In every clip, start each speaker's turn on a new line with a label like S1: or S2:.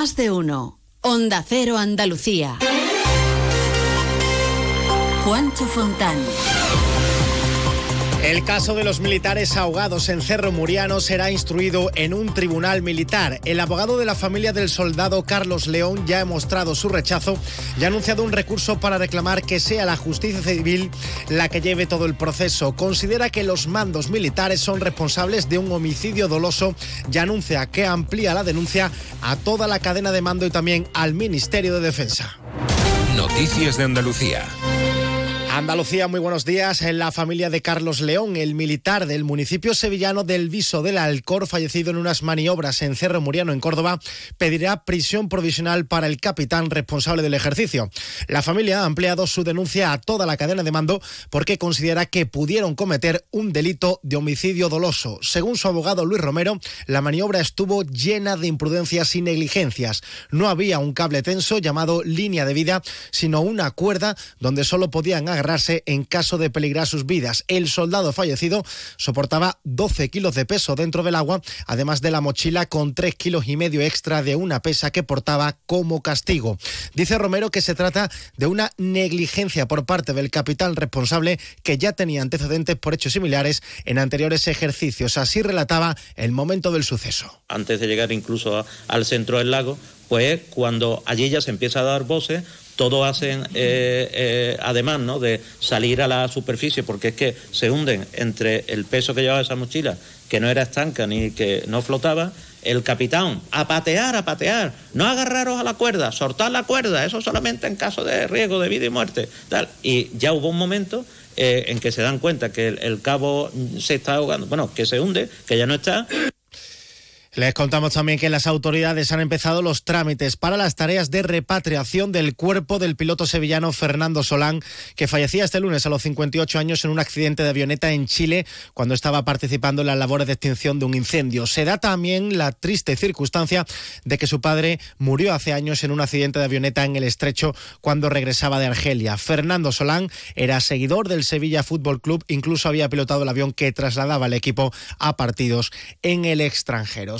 S1: Más de uno. Onda Cero Andalucía. Juancho Fontán.
S2: El caso de los militares ahogados en Cerro Muriano será instruido en un tribunal militar. El abogado de la familia del soldado Carlos León ya ha mostrado su rechazo y ha anunciado un recurso para reclamar que sea la justicia civil la que lleve todo el proceso. Considera que los mandos militares son responsables de un homicidio doloso y anuncia que amplía la denuncia a toda la cadena de mando y también al Ministerio de Defensa.
S3: Noticias de Andalucía.
S2: Andalucía, muy buenos días. En la familia de Carlos León, el militar del municipio sevillano del Viso del Alcor, fallecido en unas maniobras en Cerro Muriano, en Córdoba, pedirá prisión provisional para el capitán responsable del ejercicio. La familia ha ampliado su denuncia a toda la cadena de mando porque considera que pudieron cometer un delito de homicidio doloso. Según su abogado Luis Romero, la maniobra estuvo llena de imprudencias y negligencias. No había un cable tenso llamado línea de vida, sino una cuerda donde solo podían agarrar en caso de peligrar sus vidas. El soldado fallecido soportaba 12 kilos de peso dentro del agua, además de la mochila con 3 kilos y medio extra de una pesa que portaba como castigo. Dice Romero que se trata de una negligencia por parte del capitán responsable que ya tenía antecedentes por hechos similares en anteriores ejercicios. Así relataba el momento del suceso.
S4: Antes de llegar incluso al centro del lago, pues cuando allí ya se empieza a dar voces, todos hacen eh, eh, además ¿no? de salir a la superficie porque es que se hunden entre el peso que llevaba esa mochila, que no era estanca ni que no flotaba, el capitán, a patear, a patear, no agarraros a la cuerda, soltar la cuerda, eso solamente en caso de riesgo de vida y muerte. Tal. Y ya hubo un momento eh, en que se dan cuenta que el cabo se está ahogando, bueno, que se hunde, que ya no está,
S2: les contamos también que las autoridades han empezado los trámites para las tareas de repatriación del cuerpo del piloto sevillano Fernando Solán, que fallecía este lunes a los 58 años en un accidente de avioneta en Chile cuando estaba participando en las labores de extinción de un incendio. Se da también la triste circunstancia de que su padre murió hace años en un accidente de avioneta en el estrecho cuando regresaba de Argelia. Fernando Solán era seguidor del Sevilla Fútbol Club, incluso había pilotado el avión que trasladaba al equipo a partidos en el extranjero.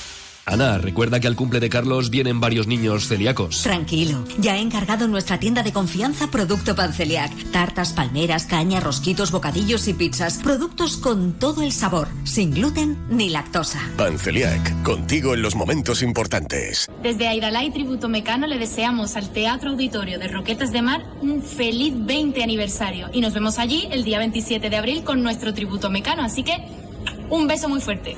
S5: Ana, recuerda que al cumple de Carlos vienen varios niños celíacos.
S6: Tranquilo, ya he encargado en nuestra tienda de confianza producto panceliac. Tartas, palmeras, caña, rosquitos, bocadillos y pizzas. Productos con todo el sabor, sin gluten ni lactosa.
S3: Panceliac, contigo en los momentos importantes.
S7: Desde Airalá y Tributo Mecano le deseamos al Teatro Auditorio de Roquetas de Mar un feliz 20 aniversario. Y nos vemos allí el día 27 de abril con nuestro Tributo Mecano. Así que un beso muy fuerte.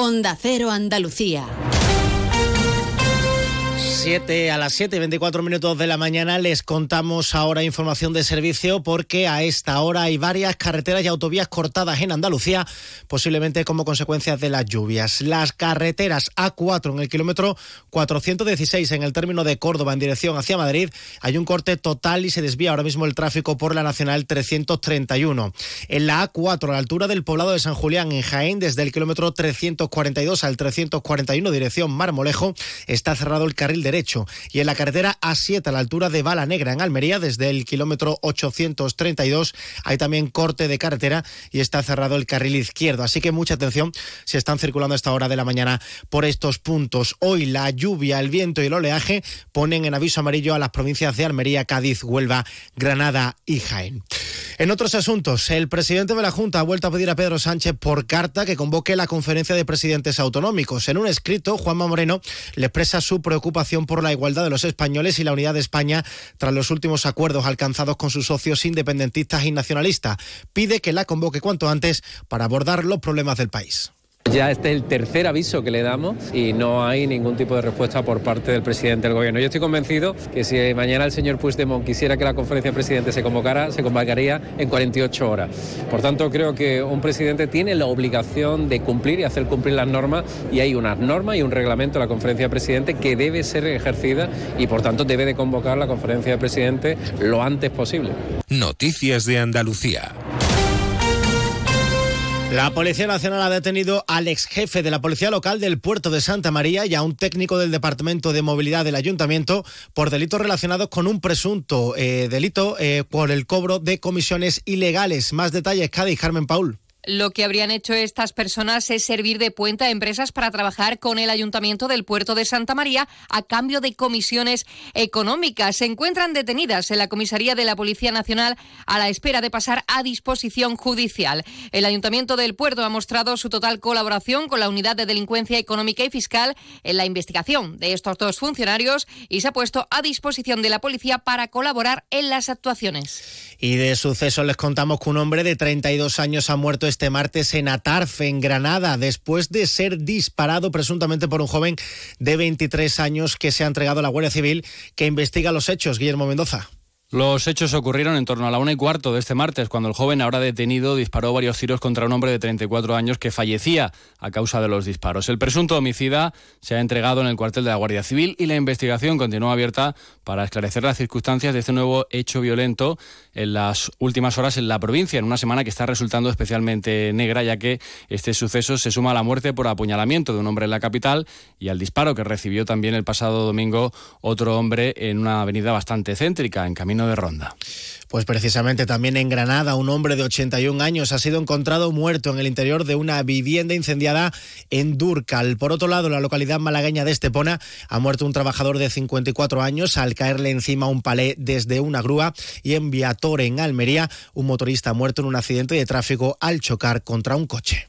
S1: Onda Cero Andalucía.
S2: 7 a las 7 y 24 minutos de la mañana les contamos ahora información de servicio porque a esta hora hay varias carreteras y autovías cortadas en Andalucía, posiblemente como consecuencia de las lluvias. Las carreteras A4 en el kilómetro 416 en el término de Córdoba en dirección hacia Madrid hay un corte total y se desvía ahora mismo el tráfico por la Nacional 331. En la A4 a la altura del poblado de San Julián en Jaén desde el kilómetro 342 al 341 dirección Marmolejo está cerrado el carril derecho Y en la carretera A7 a la altura de Bala Negra en Almería, desde el kilómetro 832, hay también corte de carretera y está cerrado el carril izquierdo. Así que mucha atención si están circulando a esta hora de la mañana por estos puntos. Hoy la lluvia, el viento y el oleaje ponen en aviso amarillo a las provincias de Almería, Cádiz, Huelva, Granada y Jaén. En otros asuntos, el presidente de la Junta ha vuelto a pedir a Pedro Sánchez por carta que convoque la conferencia de presidentes autonómicos. En un escrito, Juanma Moreno le expresa su preocupación por la igualdad de los españoles y la unidad de España tras los últimos acuerdos alcanzados con sus socios independentistas y nacionalistas. Pide que la convoque cuanto antes para abordar los problemas del país.
S8: Ya este es el tercer aviso que le damos y no hay ningún tipo de respuesta por parte del presidente del gobierno. Yo estoy convencido que si mañana el señor Puigdemont quisiera que la conferencia de presidentes se convocara, se convocaría en 48 horas. Por tanto, creo que un presidente tiene la obligación de cumplir y hacer cumplir las normas y hay unas normas y un reglamento de la conferencia de presidentes que debe ser ejercida y por tanto debe de convocar la conferencia de presidentes lo antes posible.
S3: Noticias de Andalucía.
S2: La Policía Nacional ha detenido al ex jefe de la Policía Local del puerto de Santa María y a un técnico del Departamento de Movilidad del Ayuntamiento por delitos relacionados con un presunto eh, delito eh, por el cobro de comisiones ilegales. Más detalles, Cádiz, Carmen Paul.
S9: Lo que habrían hecho estas personas es servir de puente a empresas para trabajar con el Ayuntamiento del Puerto de Santa María a cambio de comisiones económicas. Se encuentran detenidas en la comisaría de la Policía Nacional a la espera de pasar a disposición judicial. El Ayuntamiento del Puerto ha mostrado su total colaboración con la Unidad de Delincuencia Económica y Fiscal en la investigación de estos dos funcionarios y se ha puesto a disposición de la policía para colaborar en las actuaciones.
S2: Y de suceso les contamos que un hombre de 32 años ha muerto este martes en Atarfe, en Granada, después de ser disparado presuntamente por un joven de 23 años que se ha entregado a la Guardia Civil que investiga los hechos. Guillermo Mendoza.
S10: Los hechos ocurrieron en torno a la una y cuarto de este martes, cuando el joven, ahora detenido, disparó varios tiros contra un hombre de 34 años que fallecía a causa de los disparos. El presunto homicida se ha entregado en el cuartel de la Guardia Civil y la investigación continúa abierta para esclarecer las circunstancias de este nuevo hecho violento en las últimas horas en la provincia, en una semana que está resultando especialmente negra, ya que este suceso se suma a la muerte por apuñalamiento de un hombre en la capital y al disparo que recibió también el pasado domingo otro hombre en una avenida bastante céntrica, en camino de Ronda.
S2: Pues precisamente también en Granada, un hombre de 81 años ha sido encontrado muerto en el interior de una vivienda incendiada en Durcal. Por otro lado, la localidad malagueña de Estepona ha muerto un trabajador de 54 años al caerle encima un palé desde una grúa y en Viator, en Almería, un motorista ha muerto en un accidente de tráfico al chocar contra un coche.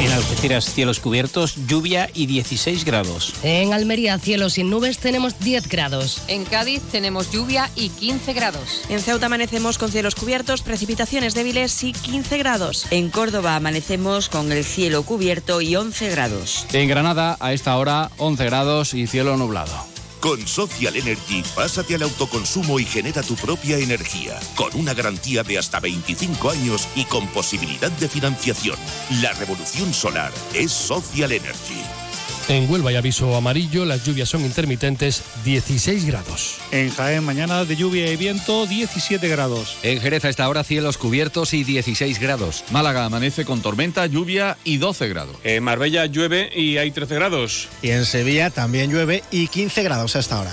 S11: En Algeciras, cielos cubiertos, lluvia y 16 grados.
S12: En Almería, cielos sin nubes, tenemos 10 grados.
S9: En Cádiz tenemos lluvia y 15 grados.
S13: En Ceuta amanecemos con cielos cubiertos, precipitaciones débiles y 15 grados.
S14: En Córdoba amanecemos con el cielo cubierto y 11 grados.
S10: En Granada, a esta hora, 11 grados y cielo nublado.
S15: Con Social Energy, pásate al autoconsumo y genera tu propia energía, con una garantía de hasta 25 años y con posibilidad de financiación. La revolución solar es Social Energy.
S16: En Huelva hay aviso amarillo, las lluvias son intermitentes, 16 grados.
S17: En Jaén, mañana de lluvia y viento, 17 grados.
S18: En Jerez a esta hora cielos cubiertos y 16 grados.
S19: Málaga amanece con tormenta, lluvia y 12 grados.
S20: En Marbella llueve y hay 13 grados.
S2: Y en Sevilla también llueve y 15 grados a esta hora.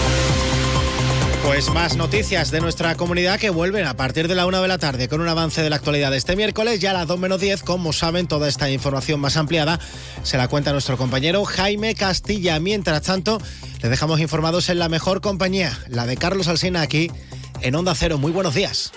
S2: Pues más noticias de nuestra comunidad que vuelven a partir de la una de la tarde con un avance de la actualidad de este miércoles, ya a las 2 menos 10. Como saben, toda esta información más ampliada se la cuenta nuestro compañero Jaime Castilla. Mientras tanto, le dejamos informados en la mejor compañía, la de Carlos Alsina aquí en Onda Cero. Muy buenos días.